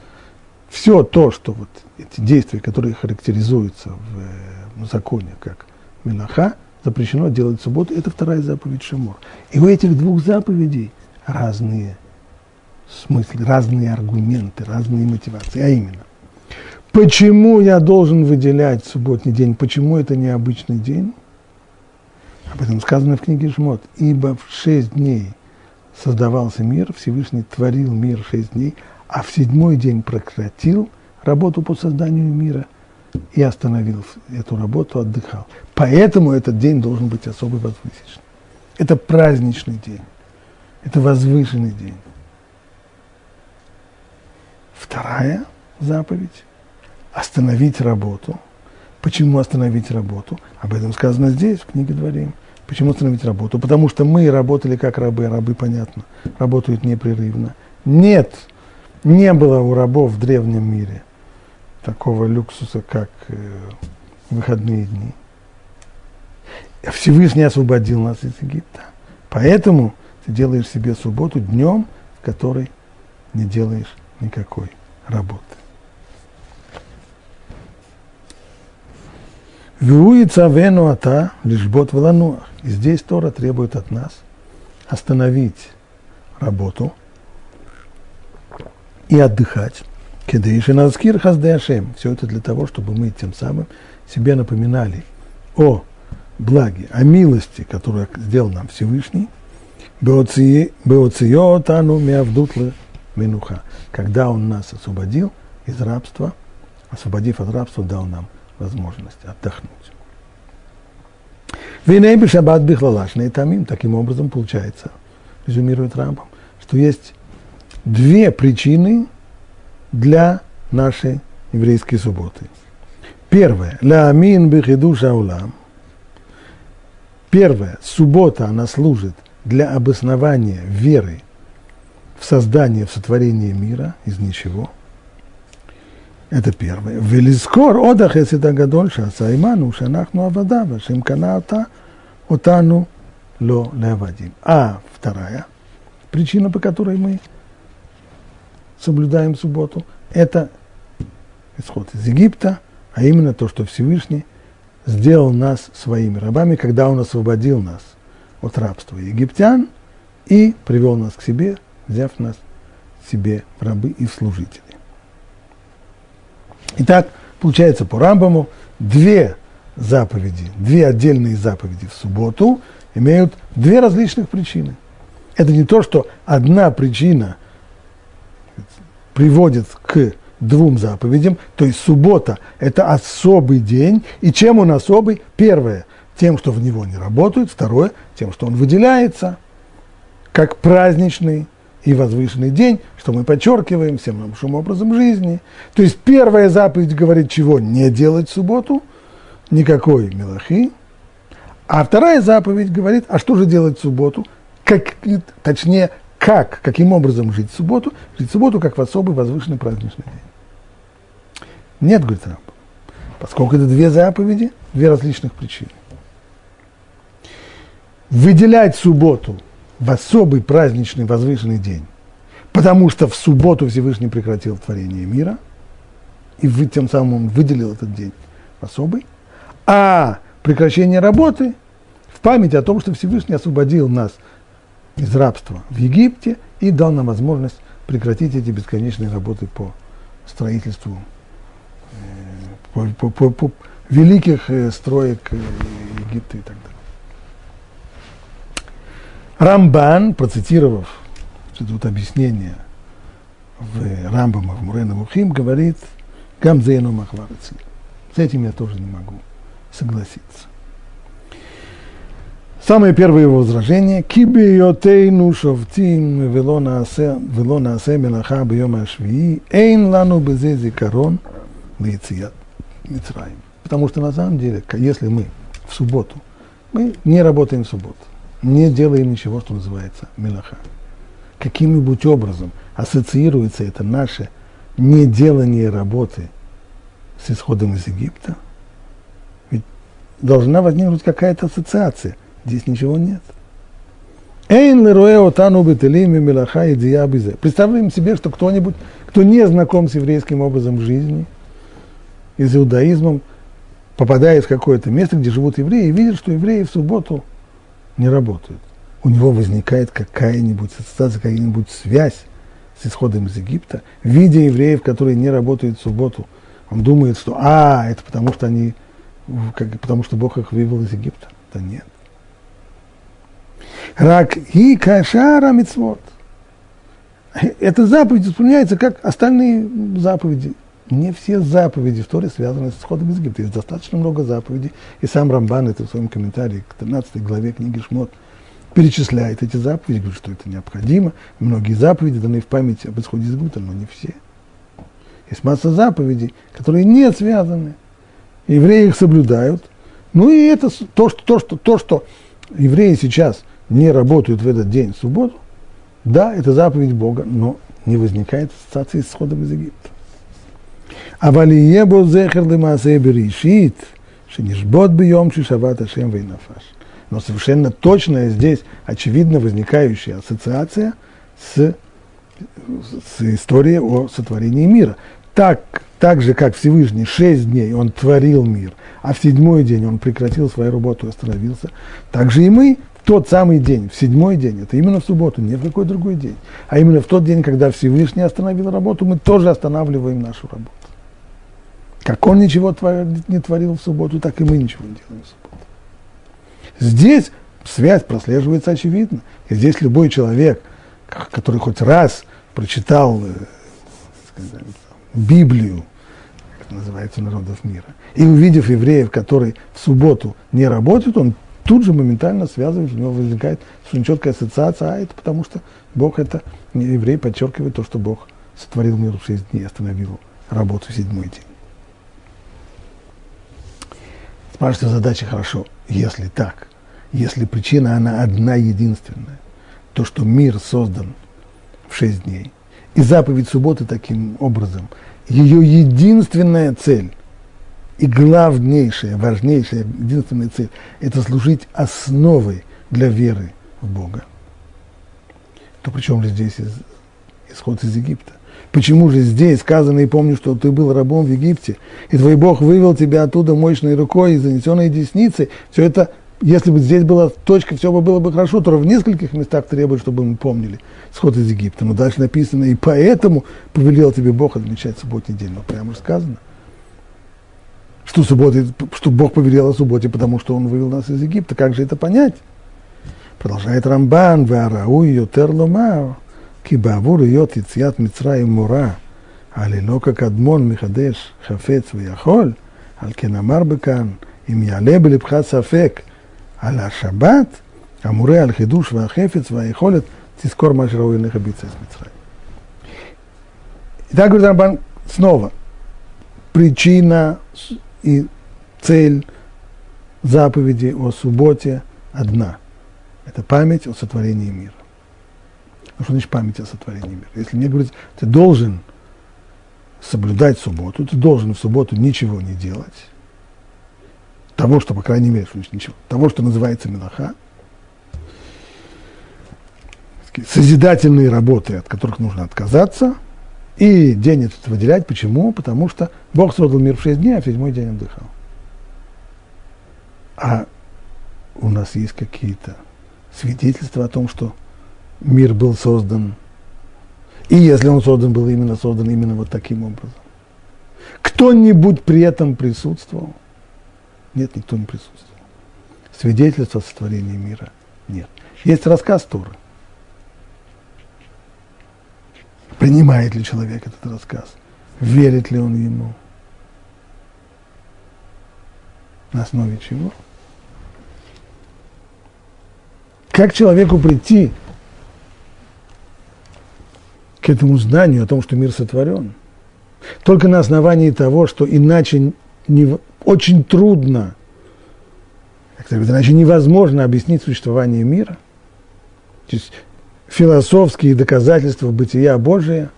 Все то, что вот эти действия, которые характеризуются в, в законе как Минаха, запрещено делать в субботу, это вторая заповедь Шамор. И у этих двух заповедей разные смыслы, разные аргументы, разные мотивации. А именно, почему я должен выделять субботний день, почему это необычный день? Об этом сказано в книге Шмот. Ибо в шесть дней создавался мир, Всевышний творил мир шесть дней, а в седьмой день прекратил работу по созданию мира и остановил эту работу, отдыхал. Поэтому этот день должен быть особо возвышен. Это праздничный день, это возвышенный день. Вторая заповедь – остановить работу. Почему остановить работу? Об этом сказано здесь, в книге Дворим. Почему остановить работу? Потому что мы работали как рабы, рабы, понятно, работают непрерывно. Нет, не было у рабов в древнем мире такого люксуса, как э, выходные дни. Всевышний освободил нас из Египта. Поэтому ты делаешь себе субботу днем, который не делаешь никакой работы. Виуица вену ата лишь бот в И здесь Тора требует от нас остановить работу и отдыхать. Кедейши назкир хаздеашем. Все это для того, чтобы мы тем самым себе напоминали о благе, о милости, которую сделал нам Всевышний, Беоциотану миавдутлы минуха. Когда Он нас освободил из рабства, освободив от рабства, дал нам возможность отдохнуть. Виней шаббат бихлалашный тамим. Таким образом получается, резюмирует Рамбам, что есть две причины для нашей еврейской субботы. Первое. Ля амин бихиду шаулам. Первое. Суббота, она служит для обоснования веры в создание, в сотворение мира из ничего – это первое. Велискор одах это гадоль шасайману шанахну авада вашим каната отану ло левадим. А вторая причина, по которой мы соблюдаем субботу, это исход из Египта, а именно то, что Всевышний сделал нас своими рабами, когда Он освободил нас от рабства египтян и привел нас к себе, взяв нас себе в рабы и в служители. Итак, получается по Рамбаму две заповеди, две отдельные заповеди в субботу имеют две различных причины. Это не то, что одна причина приводит к двум заповедям, то есть суббота – это особый день, и чем он особый? Первое – тем, что в него не работают, второе – тем, что он выделяется как праздничный и возвышенный день, что мы подчеркиваем всем нашим образом жизни. То есть первая заповедь говорит, чего не делать в субботу, никакой мелахи. А вторая заповедь говорит, а что же делать в субботу, как, точнее, как, каким образом жить в субботу, жить в субботу как в особый возвышенный праздничный день. Нет, говорит Рамбам, поскольку это две заповеди, две различных причины. Выделять субботу – в особый праздничный возвышенный день, потому что в субботу Всевышний прекратил творение мира, и вы, тем самым выделил этот день в особый, а прекращение работы в память о том, что Всевышний освободил нас из рабства в Египте и дал нам возможность прекратить эти бесконечные работы по строительству э, по, по, по, по великих э, строек э, Египта и так далее. Рамбан, процитировав тут объяснение в Рамбама, в Мурена Мухим, говорит, Гамзейну Махвараци. С этим я тоже не могу согласиться. Самое первое его возражение – «Кибиотейну шовтим вело наасе мелаха бьем ашвии, эйн лану безе зикарон лейцият Мицраим». Потому что на самом деле, если мы в субботу, мы не работаем в субботу, не делаем ничего, что называется мелаха. Каким-нибудь образом ассоциируется это наше неделание работы с исходом из Египта? Ведь должна возникнуть какая-то ассоциация. Здесь ничего нет. Эйн леруэ тану бетелими и диабизе. Представляем себе, что кто-нибудь, кто не знаком с еврейским образом жизни и с иудаизмом, попадает в какое-то место, где живут евреи, и видит, что евреи в субботу не работают. У него возникает какая-нибудь ассоциация, какая-нибудь связь с исходом из Египта, видя евреев, которые не работают в субботу, он думает, что а, это потому что они, как, потому что Бог их вывел из Египта. Да нет. Рак и кашара мицвод. Эта заповедь исполняется как остальные заповеди. Не все заповеди в Торе связаны с исходом из Египта. Есть достаточно много заповедей. И сам Рамбан это в своем комментарии к 13 главе книги Шмот перечисляет эти заповеди, говорит, что это необходимо. Многие заповеди даны в память об исходе из Египта, но не все. Есть масса заповедей, которые не связаны. Евреи их соблюдают. Ну и это то, что, то, что, то, что евреи сейчас не работают в этот день, в субботу, да, это заповедь Бога, но не возникает ассоциации с исходом из Египта. אבל יהיה בו זכר למעשה בראשית, שנשבות ביום ששבת השם וינפש. Но совершенно точная здесь, очевидно возникающая ассоциация с, с историей о сотворении мира. Так, так же, как Всевышний шесть дней он творил мир, а в седьмой день он прекратил свою работу и остановился, так же и мы в тот самый день, в седьмой день, это именно в субботу, не в какой другой день, а именно в тот день, когда Всевышний остановил работу, мы тоже останавливаем нашу работу. Как он ничего не творил в субботу, так и мы ничего не делаем в субботу. Здесь связь прослеживается очевидно. И здесь любой человек, который хоть раз прочитал э, сказать, Библию, как называется, народов мира, и увидев евреев, которые в субботу не работают, он тут же моментально связывает, у него возникает очень четкая ассоциация, а это потому что Бог это, еврей подчеркивает то, что Бог сотворил мир в шесть дней, остановил работу в седьмой день. Спрашивается задача хорошо, если так, если причина, она одна единственная, то, что мир создан в шесть дней, и заповедь субботы таким образом, ее единственная цель и главнейшая, важнейшая, единственная цель – это служить основой для веры в Бога. То причем ли здесь исход из Египта? Почему же здесь сказано, и помню, что ты был рабом в Египте, и твой Бог вывел тебя оттуда мощной рукой и занесенной десницей, все это если бы здесь была точка, все бы было бы хорошо, то в нескольких местах требует, чтобы мы помнили сход из Египта. Но дальше написано, и поэтому повелел тебе Бог отмечать субботний день. Ну, прямо сказано. Что, субботы, что Бог повелел о субботе, потому что Он вывел нас из Египта. Как же это понять? Продолжает Рамбан, «Веарау йотер ломар, ки баавур йот יציאת מצרים מורה, על אלוקה קדמון מחדש חפץ ויכול, על כן אמר בכאן, אם יעלה בלבך ספק על השבת, המורה על חידוש והחפץ והיכולת, תזכור מה שראוי לך ביציאת מצרים. Итак, говорит Рамбан, снова, причина и цель заповеди о субботе одна – это память о сотворении мира. Ну, что значит память о сотворении мира? Если мне говорить, ты должен соблюдать субботу, ты должен в субботу ничего не делать, того, что, по крайней мере, что ничего, того, что называется Минаха, созидательные работы, от которых нужно отказаться, и день этот выделять. Почему? Потому что Бог создал мир в шесть дней, а в седьмой день отдыхал. А у нас есть какие-то свидетельство о том, что мир был создан. И если он создан, был именно создан именно вот таким образом. Кто-нибудь при этом присутствовал? Нет, никто не присутствовал. Свидетельства сотворения мира нет. Есть рассказ Торы. Принимает ли человек этот рассказ? Верит ли он ему? На основе чего? Как человеку прийти к этому знанию о том, что мир сотворен? Только на основании того, что иначе не, очень трудно, иначе невозможно объяснить существование мира. То есть философские доказательства бытия Божия.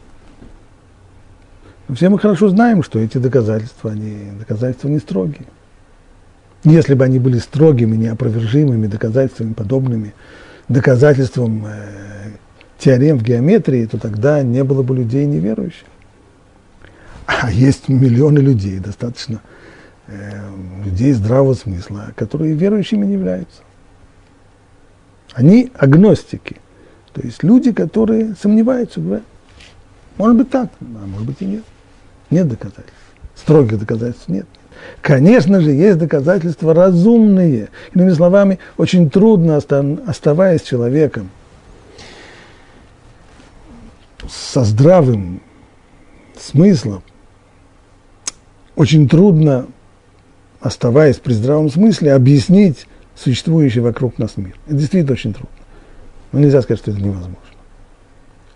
Все мы хорошо знаем, что эти доказательства, они доказательства не строгие. Если бы они были строгими, неопровержимыми доказательствами, подобными доказательствам э, теорем в геометрии, то тогда не было бы людей неверующих. А есть миллионы людей, достаточно э, людей здравого смысла, которые верующими не являются. Они агностики, то есть люди, которые сомневаются, говорят, может быть так, а может быть и нет. Нет доказательств. Строгих доказательств нет. Конечно же, есть доказательства разумные. Иными словами, очень трудно, оставаясь человеком со здравым смыслом, очень трудно, оставаясь при здравом смысле, объяснить существующий вокруг нас мир. Это действительно очень трудно. Но нельзя сказать, что это невозможно.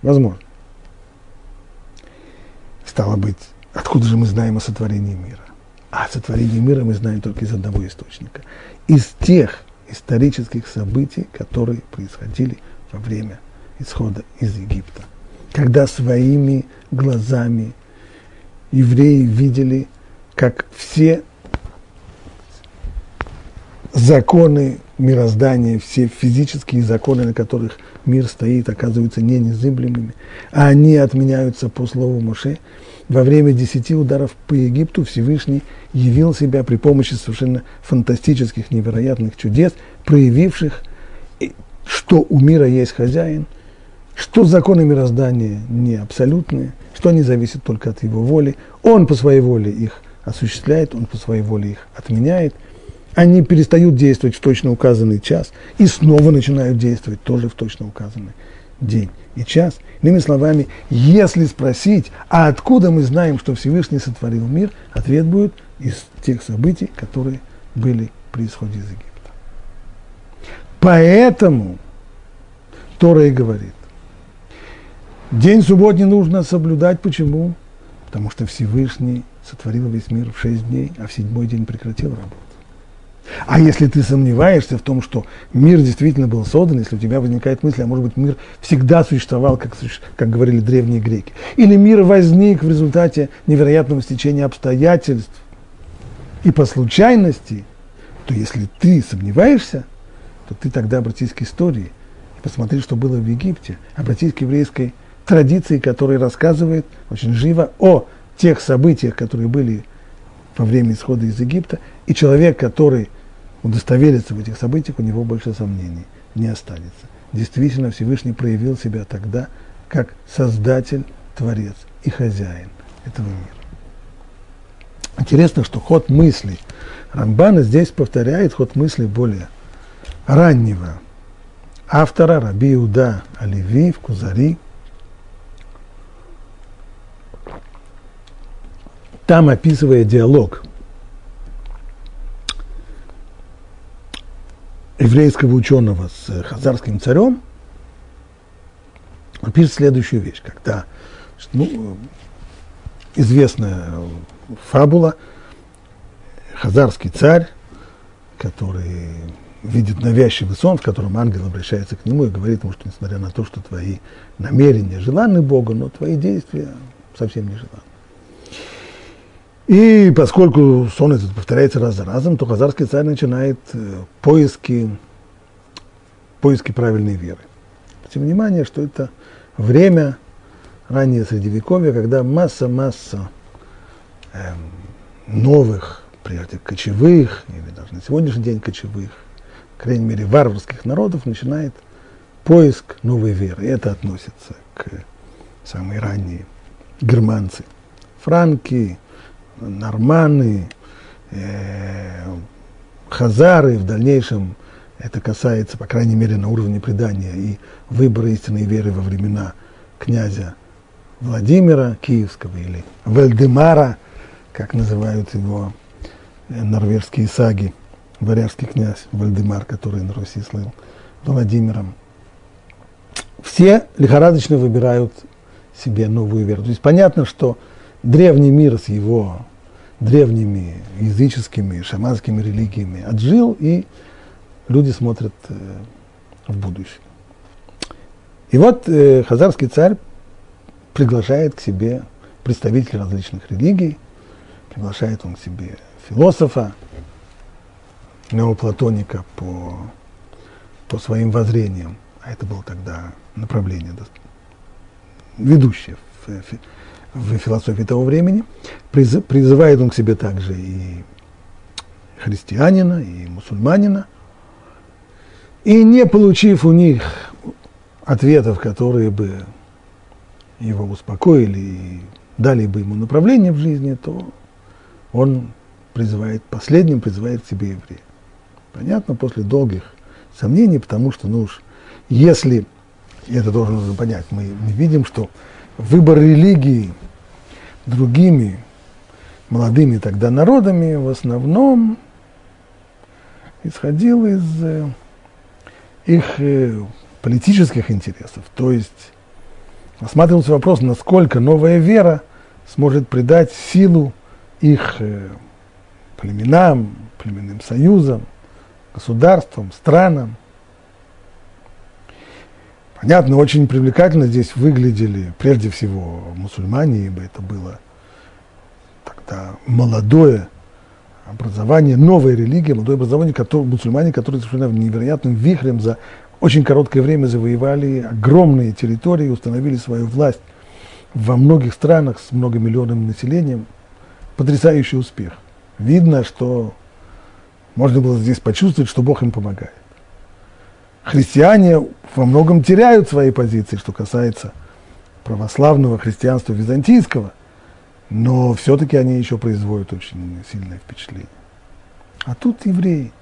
Возможно. Стало быть, откуда же мы знаем о сотворении мира? А сотворение мира мы знаем только из одного источника. Из тех исторических событий, которые происходили во время исхода из Египта. Когда своими глазами евреи видели, как все законы мироздания, все физические законы, на которых мир стоит, оказываются не незыблемыми, а они отменяются по слову Моше – во время десяти ударов по Египту Всевышний явил себя при помощи совершенно фантастических, невероятных чудес, проявивших, что у мира есть хозяин, что законы мироздания не абсолютные, что они зависят только от его воли. Он по своей воле их осуществляет, он по своей воле их отменяет. Они перестают действовать в точно указанный час и снова начинают действовать тоже в точно указанный день и час. Иными словами, если спросить, а откуда мы знаем, что Всевышний сотворил мир, ответ будет из тех событий, которые были при исходе из Египта. Поэтому Тора и говорит, день субботний нужно соблюдать. Почему? Потому что Всевышний сотворил весь мир в шесть дней, а в седьмой день прекратил работу. А если ты сомневаешься в том, что мир действительно был создан, если у тебя возникает мысль, а может быть мир всегда существовал, как, как говорили древние греки, или мир возник в результате невероятного стечения обстоятельств и по случайности, то если ты сомневаешься, то ты тогда обратись к истории и посмотри, что было в Египте, обратись к еврейской традиции, которая рассказывает очень живо о тех событиях, которые были во время исхода из Египта, и человек, который удостовериться в этих событиях, у него больше сомнений не останется. Действительно, Всевышний проявил себя тогда как Создатель, Творец и Хозяин этого мира. Интересно, что ход мыслей Рамбана здесь повторяет ход мыслей более раннего автора Раби Иуда Оливи в Кузари. Там описывая диалог еврейского ученого с хазарским царем, он пишет следующую вещь, когда ну, известная фабула, хазарский царь, который видит навязчивый сон, в котором ангел обращается к нему и говорит ему, что несмотря на то, что твои намерения желанны Богу, но твои действия совсем не желанны. И поскольку сон этот повторяется раз за разом, то хазарский царь начинает э, поиски, поиски правильной веры. Обратите внимание, что это время раннее Средневековье, когда масса-масса э, новых, прежде кочевых, или даже на сегодняшний день кочевых, крайней мере, варварских народов начинает поиск новой веры. И это относится к самые ранние германцы. Франки, норманы, э, хазары, в дальнейшем это касается, по крайней мере, на уровне предания и выбора истинной веры во времена князя Владимира Киевского или Вальдемара, как называют его э, норвежские саги, варяжский князь Вальдемар, который на Руси слыл Владимиром. Все лихорадочно выбирают себе новую веру. То есть понятно, что древний мир с его древними языческими, шаманскими религиями отжил, и люди смотрят э, в будущее. И вот э, хазарский царь приглашает к себе представителей различных религий, приглашает он к себе философа, неоплатоника по, по своим воззрениям, а это было тогда направление ведущее в, в философии того времени. Призывает он к себе также и христианина, и мусульманина. И не получив у них ответов, которые бы его успокоили и дали бы ему направление в жизни, то он призывает, последним призывает к себе еврея. Понятно, после долгих сомнений, потому что, ну уж, если, и это должен нужно понять, мы, мы видим, что выбор религии другими молодыми тогда народами в основном исходил из э, их э, политических интересов. То есть рассматривался вопрос, насколько новая вера сможет придать силу их э, племенам, племенным союзам, государствам, странам. Понятно, очень привлекательно здесь выглядели прежде всего мусульмане, ибо это было тогда молодое образование, новая религия, молодое образование, которые, мусульмане, которые совершенно невероятным вихрем за очень короткое время завоевали огромные территории, установили свою власть во многих странах с многомиллионным населением. Потрясающий успех. Видно, что можно было здесь почувствовать, что Бог им помогает. Христиане во многом теряют свои позиции, что касается православного христианства византийского, но все-таки они еще производят очень сильное впечатление. А тут евреи,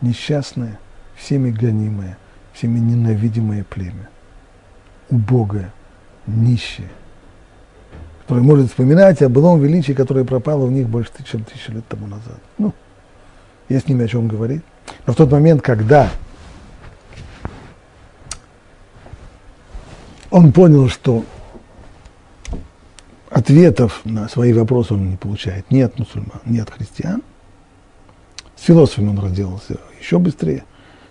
несчастные, всеми гонимые – всеми ненавидимое племя, убогое, нищее, которое может вспоминать о былом величии, которое пропало у них больше, чем тысячи лет тому назад. Ну, есть с ними о чем говорить. Но в тот момент, когда он понял, что ответов на свои вопросы он не получает ни от мусульман, ни от христиан, с философами он разделался еще быстрее,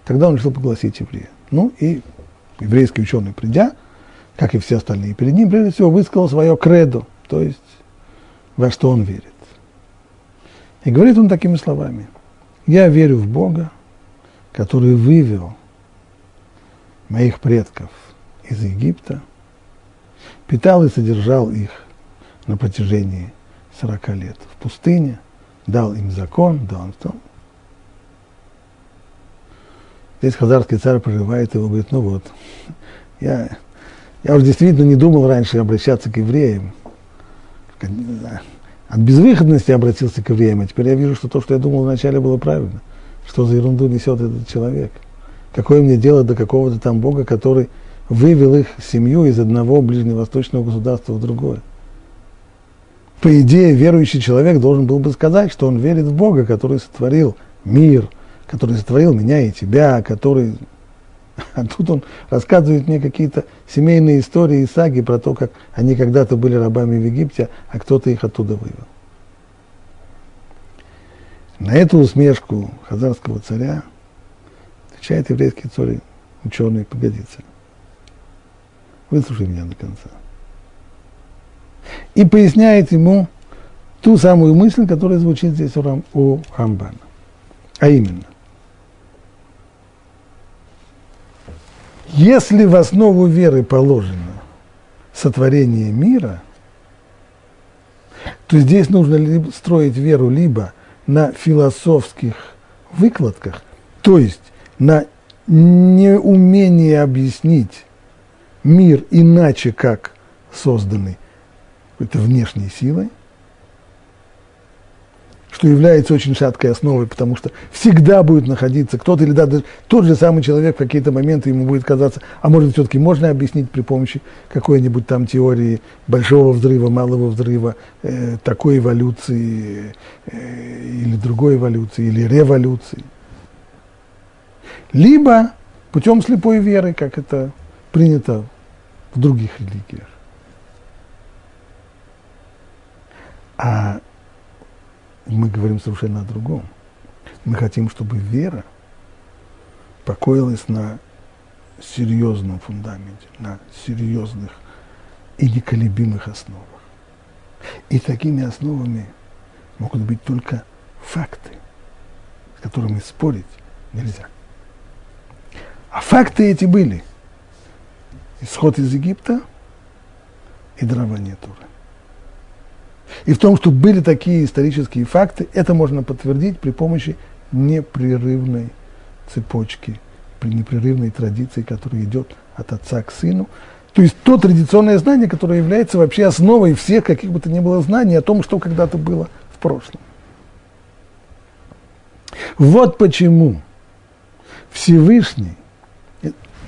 тогда он решил погласить еврея. Ну и еврейский ученый, придя, как и все остальные перед ним, прежде всего высказал свое кредо, то есть во что он верит. И говорит он такими словами. Я верю в Бога, который вывел моих предков из Египта, питал и содержал их на протяжении 40 лет в пустыне, дал им закон, дал им Здесь хазарский царь проживает его, говорит, ну вот, я, я уже действительно не думал раньше обращаться к евреям. От безвыходности обратился к евреям, а теперь я вижу, что то, что я думал вначале, было правильно. Что за ерунду несет этот человек? Какое мне дело до какого-то там Бога, который вывел их семью из одного ближневосточного государства в другое? По идее, верующий человек должен был бы сказать, что он верит в Бога, который сотворил мир, который сотворил меня и тебя, который... [laughs] А тут он рассказывает мне какие-то семейные истории и саги про то, как они когда-то были рабами в Египте, а кто-то их оттуда вывел. На эту усмешку хазарского царя отвечает еврейский царь, ученый, погодится. Выслушай меня до конца. И поясняет ему ту самую мысль, которая звучит здесь у, Рам. А именно, если в основу веры положено сотворение мира, то здесь нужно строить веру либо на философских выкладках, то есть на неумении объяснить мир иначе, как созданный какой-то внешней силой, что является очень шаткой основой, потому что всегда будет находиться кто-то, или даже тот же самый человек в какие-то моменты ему будет казаться, а может все-таки можно объяснить при помощи какой-нибудь там теории большого взрыва, малого взрыва, э, такой эволюции, э, или другой эволюции, или революции. Либо путем слепой веры, как это принято в других религиях. А мы говорим совершенно о другом. Мы хотим, чтобы вера покоилась на серьезном фундаменте, на серьезных и неколебимых основах. И такими основами могут быть только факты, с которыми спорить нельзя. А факты эти были. Исход из Египта и дарование Туры. И в том, что были такие исторические факты, это можно подтвердить при помощи непрерывной цепочки, при непрерывной традиции, которая идет от отца к сыну. То есть то традиционное знание, которое является вообще основой всех каких бы то ни было знаний о том, что когда-то было в прошлом. Вот почему Всевышний,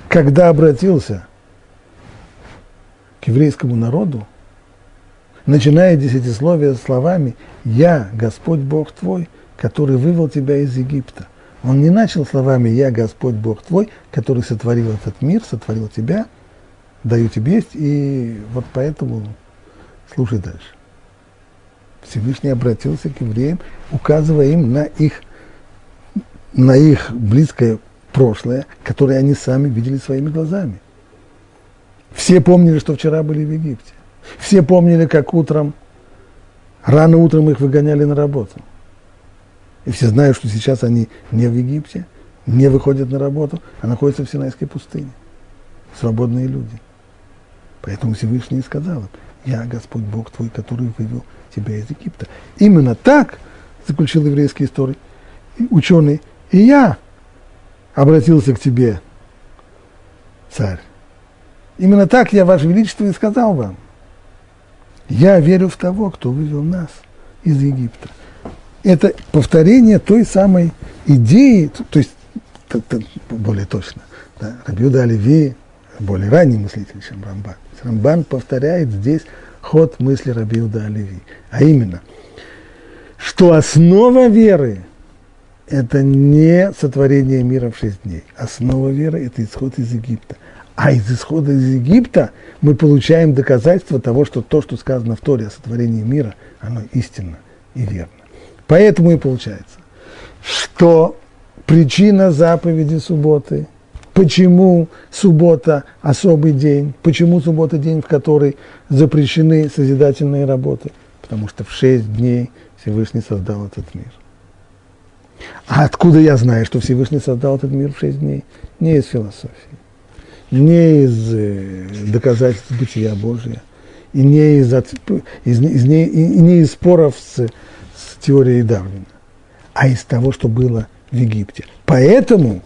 когда обратился еврейскому народу, начиная десятисловие словами «Я, Господь Бог твой, который вывел тебя из Египта». Он не начал словами «Я, Господь Бог твой, который сотворил этот мир, сотворил тебя, даю тебе есть». И вот поэтому слушай дальше. Всевышний обратился к евреям, указывая им на их, на их близкое прошлое, которое они сами видели своими глазами. Все помнили, что вчера были в Египте. Все помнили, как утром, рано утром их выгоняли на работу. И все знают, что сейчас они не в Египте, не выходят на работу, а находятся в Синайской пустыне. Свободные люди. Поэтому Всевышний сказал им, я Господь Бог твой, который вывел тебя из Египта. Именно так, заключил еврейский историк, ученый, и я обратился к тебе, царь. Именно так я, Ваше Величество, и сказал вам – я верю в того, кто вывел нас из Египта. Это повторение той самой идеи, то есть более точно, да, Рабиуда Оливи, более ранний мыслитель, чем Рамбан. Рамбан повторяет здесь ход мысли Рабиуда Оливи, а именно, что основа веры – это не сотворение мира в шесть дней. Основа веры – это исход из Египта – а из исхода из Египта мы получаем доказательство того, что то, что сказано в Торе о сотворении мира, оно истинно и верно. Поэтому и получается, что причина заповеди субботы, почему суббота особый день, почему суббота день, в который запрещены созидательные работы, потому что в шесть дней Всевышний создал этот мир. А откуда я знаю, что Всевышний создал этот мир в шесть дней? Не из философии не из э, доказательств бытия Божия, и не из, из, из, не, и не из споров с, с теорией Дарвина, а из того, что было в Египте. Поэтому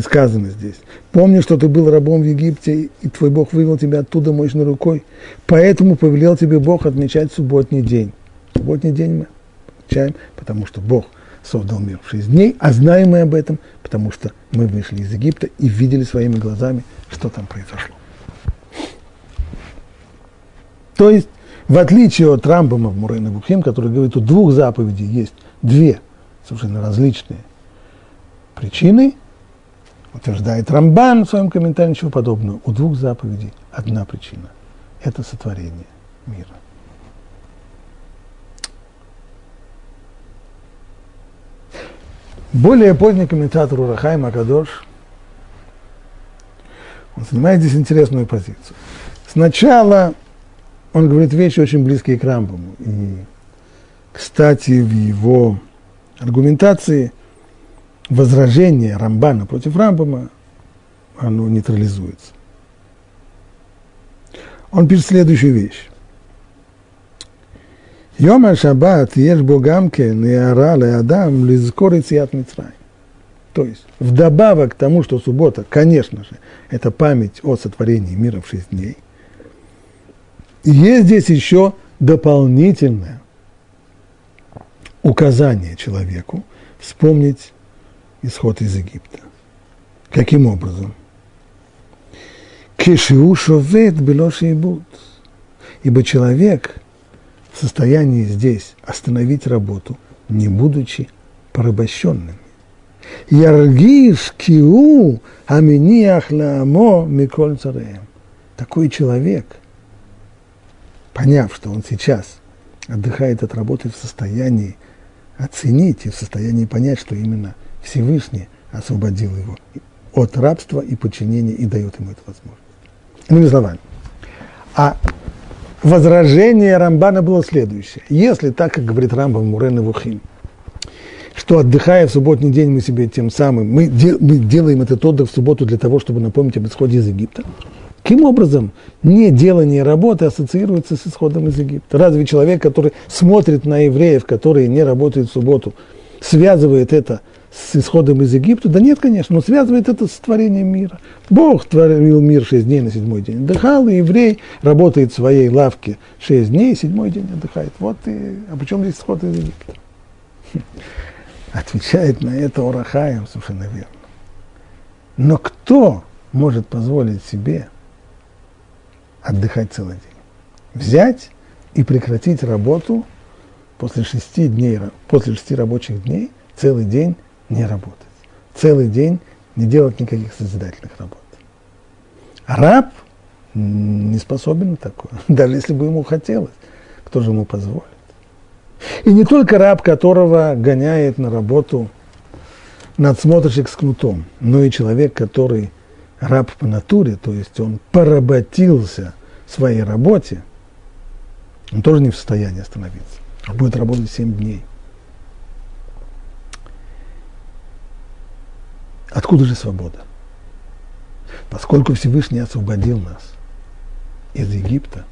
сказано здесь, помни, что ты был рабом в Египте, и твой Бог вывел тебя оттуда мощной рукой, поэтому повелел тебе Бог отмечать субботний день. Субботний день мы отмечаем, потому что Бог создал мир в шесть дней, а знаем мы об этом, потому что мы вышли из Египта и видели своими глазами, что там произошло. То есть, в отличие от Рамбама в Мурейна Бухим, который говорит, у двух заповедей есть две совершенно различные причины, утверждает Рамбан в своем комментарии, ничего подобного. У двух заповедей одна причина – это сотворение мира. Более поздний комментатор Урахай Макадош, он занимает здесь интересную позицию. Сначала он говорит вещи очень близкие к Рамбаму. И, кстати, в его аргументации возражение Рамбана против Рамбама, оно нейтрализуется. Он пишет следующую вещь. Йома Шаббат ешь богамке неара адам лизкор цият Мицраим. То есть, вдобавок к тому, что суббота, конечно же, это память о сотворении мира в шесть дней – есть здесь еще дополнительное указание человеку вспомнить исход из Египта. Каким образом? Кешиу шовет белоши буд. Ибо человек в состоянии здесь остановить работу, не будучи порабощенным. Яргиш киу аминиах лаамо миколь цареем. Такой человек – поняв, что он сейчас отдыхает от работы в состоянии оценить и в состоянии понять, что именно Всевышний освободил его от рабства и подчинения и дает ему эту возможность. Иными словами. А возражение Рамбана было следующее. Если так, как говорит Рамбам Мурен и Вухим, что отдыхая в субботний день мы себе тем самым, мы, де, мы делаем этот отдых в субботу для того, чтобы напомнить об исходе из Египта, Каким образом не делание работы ассоциируется с исходом из Египта? Разве человек, который смотрит на евреев, которые не работают в субботу, связывает это с исходом из Египта? Да нет, конечно, но связывает это с творением мира. Бог творил мир шесть дней на седьмой день. Отдыхал, и еврей работает в своей лавке шесть дней, седьмой день отдыхает. Вот и... А почему здесь исход из Египта? [laughs] Отвечает на это Орахаем совершенно верно. Но кто может позволить себе отдыхать целый день. Взять и прекратить работу после шести дней, после шести рабочих дней, целый день не работать. Целый день не делать никаких созидательных работ. раб не способен на такое, [laughs] даже если бы ему хотелось. Кто же ему позволит? И не только раб, которого гоняет на работу надсмотрщик с кнутом, но и человек, который раб по натуре, то есть он поработился в своей работе, он тоже не в состоянии остановиться. Он будет работать 7 дней. Откуда же свобода? Поскольку Всевышний освободил нас из Египта,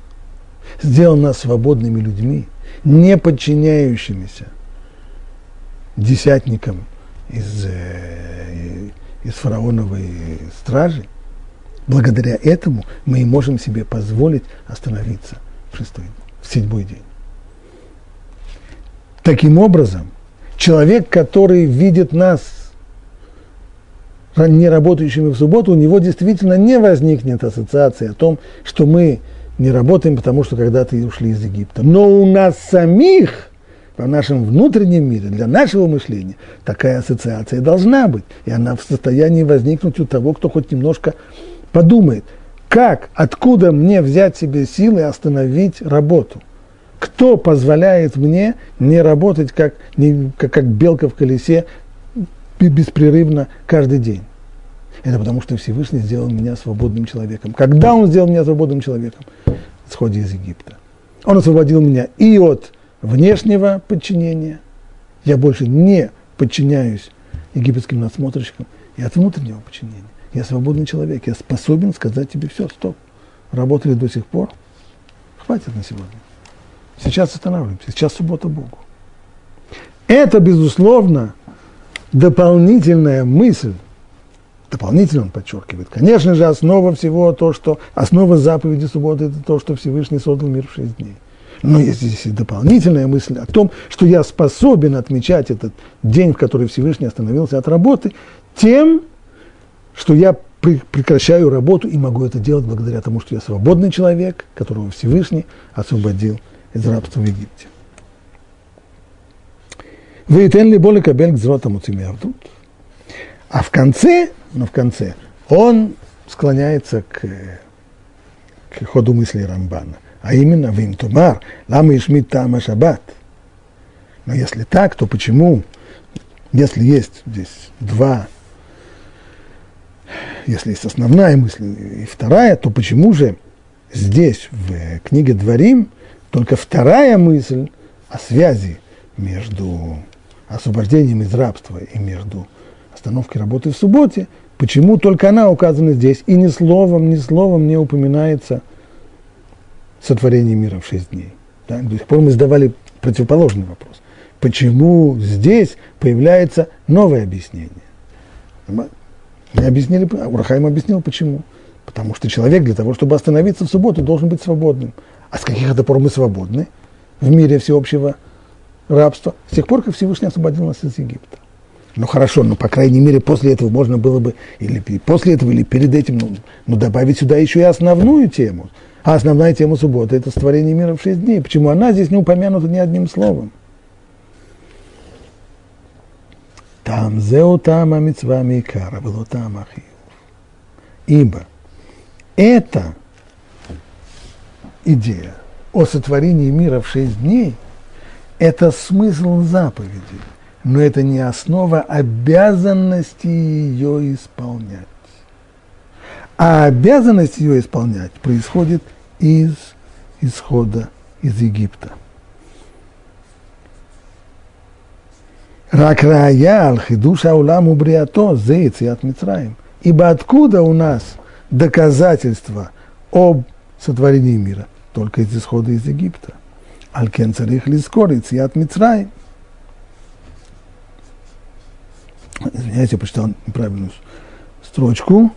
сделал нас свободными людьми, не подчиняющимися десятникам из э, из фараоновой стражи, благодаря этому мы и можем себе позволить остановиться в, шестой, в седьмой день. Таким образом, человек, который видит нас не работающими в субботу, у него действительно не возникнет ассоциации о том, что мы не работаем, потому что когда-то ушли из Египта. Но у нас самих в нашем внутреннем мире, для нашего мышления, такая ассоциация должна быть. И она в состоянии возникнуть у того, кто хоть немножко подумает, как, откуда мне взять себе силы остановить работу. Кто позволяет мне не работать как, не, как, как белка в колесе беспрерывно каждый день? Это потому, что Всевышний сделал меня свободным человеком. Когда Он сделал меня свободным человеком? В сходе из Египта. Он освободил меня и от внешнего подчинения, я больше не подчиняюсь египетским надсмотрщикам, и от внутреннего подчинения. Я свободный человек, я способен сказать тебе все, стоп, работали до сих пор, хватит на сегодня. Сейчас останавливаемся, сейчас суббота Богу. Это, безусловно, дополнительная мысль дополнительно он подчеркивает, конечно же, основа всего то, что, основа заповеди субботы, это то, что Всевышний создал мир в шесть дней. Но есть здесь и дополнительная мысль о том, что я способен отмечать этот день, в который Всевышний остановился от работы, тем, что я прекращаю работу и могу это делать благодаря тому, что я свободный человек, которого Всевышний освободил из рабства в Египте. Вы ли боли кабель гзротам А в конце, но в конце, он склоняется к, к ходу мысли Рамбана – а именно в интумар, лама ишмит тама шаббат. Но если так, то почему, если есть здесь два, если есть основная мысль и вторая, то почему же здесь, в книге Дворим, только вторая мысль о связи между освобождением из рабства и между остановкой работы в субботе, почему только она указана здесь, и ни словом, ни словом не упоминается – сотворение мира в шесть дней. Да? До сих пор мы задавали противоположный вопрос. Почему здесь появляется новое объяснение? Мы объяснили, Урахаим объяснил, почему. Потому что человек для того, чтобы остановиться в субботу, должен быть свободным. А с каких это пор мы свободны в мире всеобщего рабства? С тех пор, как Всевышний освободил нас из Египта. Ну хорошо, но по крайней мере после этого можно было бы, или после этого, или перед этим, ну, ну добавить сюда еще и основную тему – а основная тема субботы – это створение мира в шесть дней. Почему она здесь не упомянута ни одним словом? Там зеу там амитсва микара, было там ахиюв. Ибо эта идея о сотворении мира в шесть дней – это смысл заповеди, но это не основа обязанности ее исполнять. А обязанность ее исполнять происходит из исхода из Египта. Рак рая аль-хидуш аулам убриато зейц от Мицраим. Ибо откуда у нас доказательства об сотворении мира? Только из исхода из Египта. Аль-кен царих лискорец и от Мицраим. Извиняюсь, я прочитал неправильную строчку.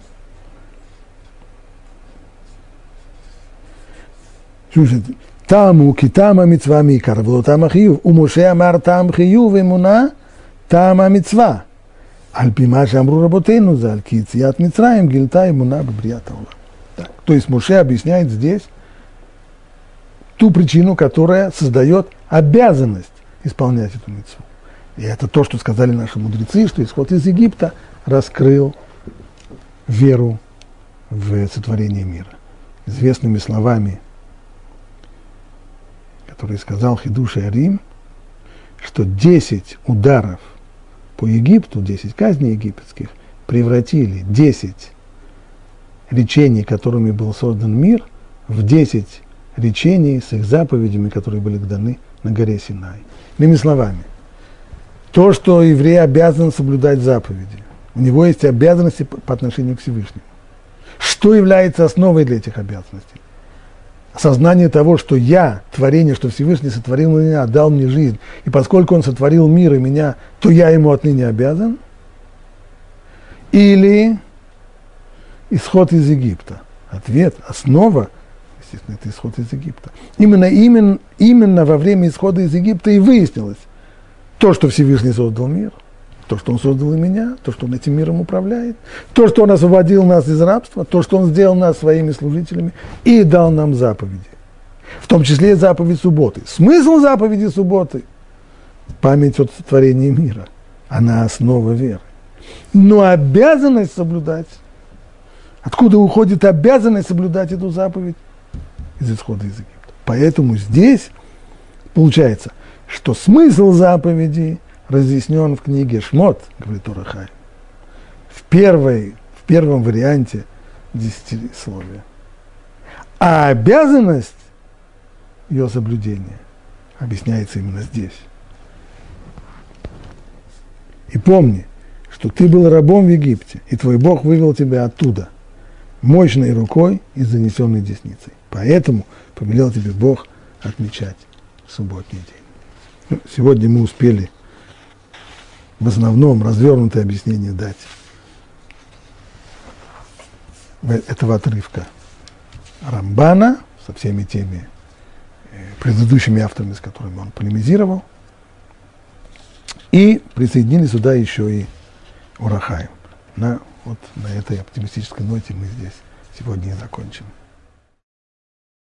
טעמו כי טעם המצווה מעיקר, ולא טעם החיוב. ומשה אמר טעם חיוב אמונה, טעם המצווה. על פי מה שאמרו רבותינו ז"ל, כי יציאת מצרים גילתה אמונה בבריאת העולם. Так, то есть Моше объясняет здесь ту причину, которая создает обязанность исполнять эту митцву. И это то, что сказали наши мудрецы, что исход из Египта раскрыл веру в сотворение мира. Известными словами который сказал Хидуш Арим, что 10 ударов по Египту, 10 казней египетских, превратили 10 речений, которыми был создан мир, в 10 речений с их заповедями, которые были даны на горе Синай. Иными словами, то, что еврей обязан соблюдать заповеди, у него есть обязанности по отношению к Всевышнему. Что является основой для этих обязанностей? осознание того, что я, творение, что Всевышний сотворил меня, дал мне жизнь, и поскольку Он сотворил мир и меня, то я Ему отныне обязан, или исход из Египта. Ответ, основа, естественно, это исход из Египта. Именно, именно, именно во время исхода из Египта и выяснилось то, что Всевышний создал мир – то, что Он создал и меня, то, что Он этим миром управляет, то, что Он освободил нас из рабства, то, что Он сделал нас своими служителями и дал нам заповеди. В том числе заповедь субботы. Смысл заповеди субботы – память о сотворении мира. Она основа веры. Но обязанность соблюдать, откуда уходит обязанность соблюдать эту заповедь? Из исхода из Египта. Поэтому здесь получается, что смысл заповеди – разъяснен в книге Шмот, говорит Урахай, в, первой, в первом варианте десятисловия. А обязанность ее соблюдения объясняется именно здесь. И помни, что ты был рабом в Египте, и твой Бог вывел тебя оттуда мощной рукой и занесенной десницей. Поэтому повелел тебе Бог отмечать субботний день. Ну, сегодня мы успели в основном развернутое объяснение дать этого отрывка Рамбана со всеми теми э, предыдущими авторами, с которыми он полемизировал, и присоединили сюда еще и Урахаем. На, вот на этой оптимистической ноте мы здесь сегодня и закончим.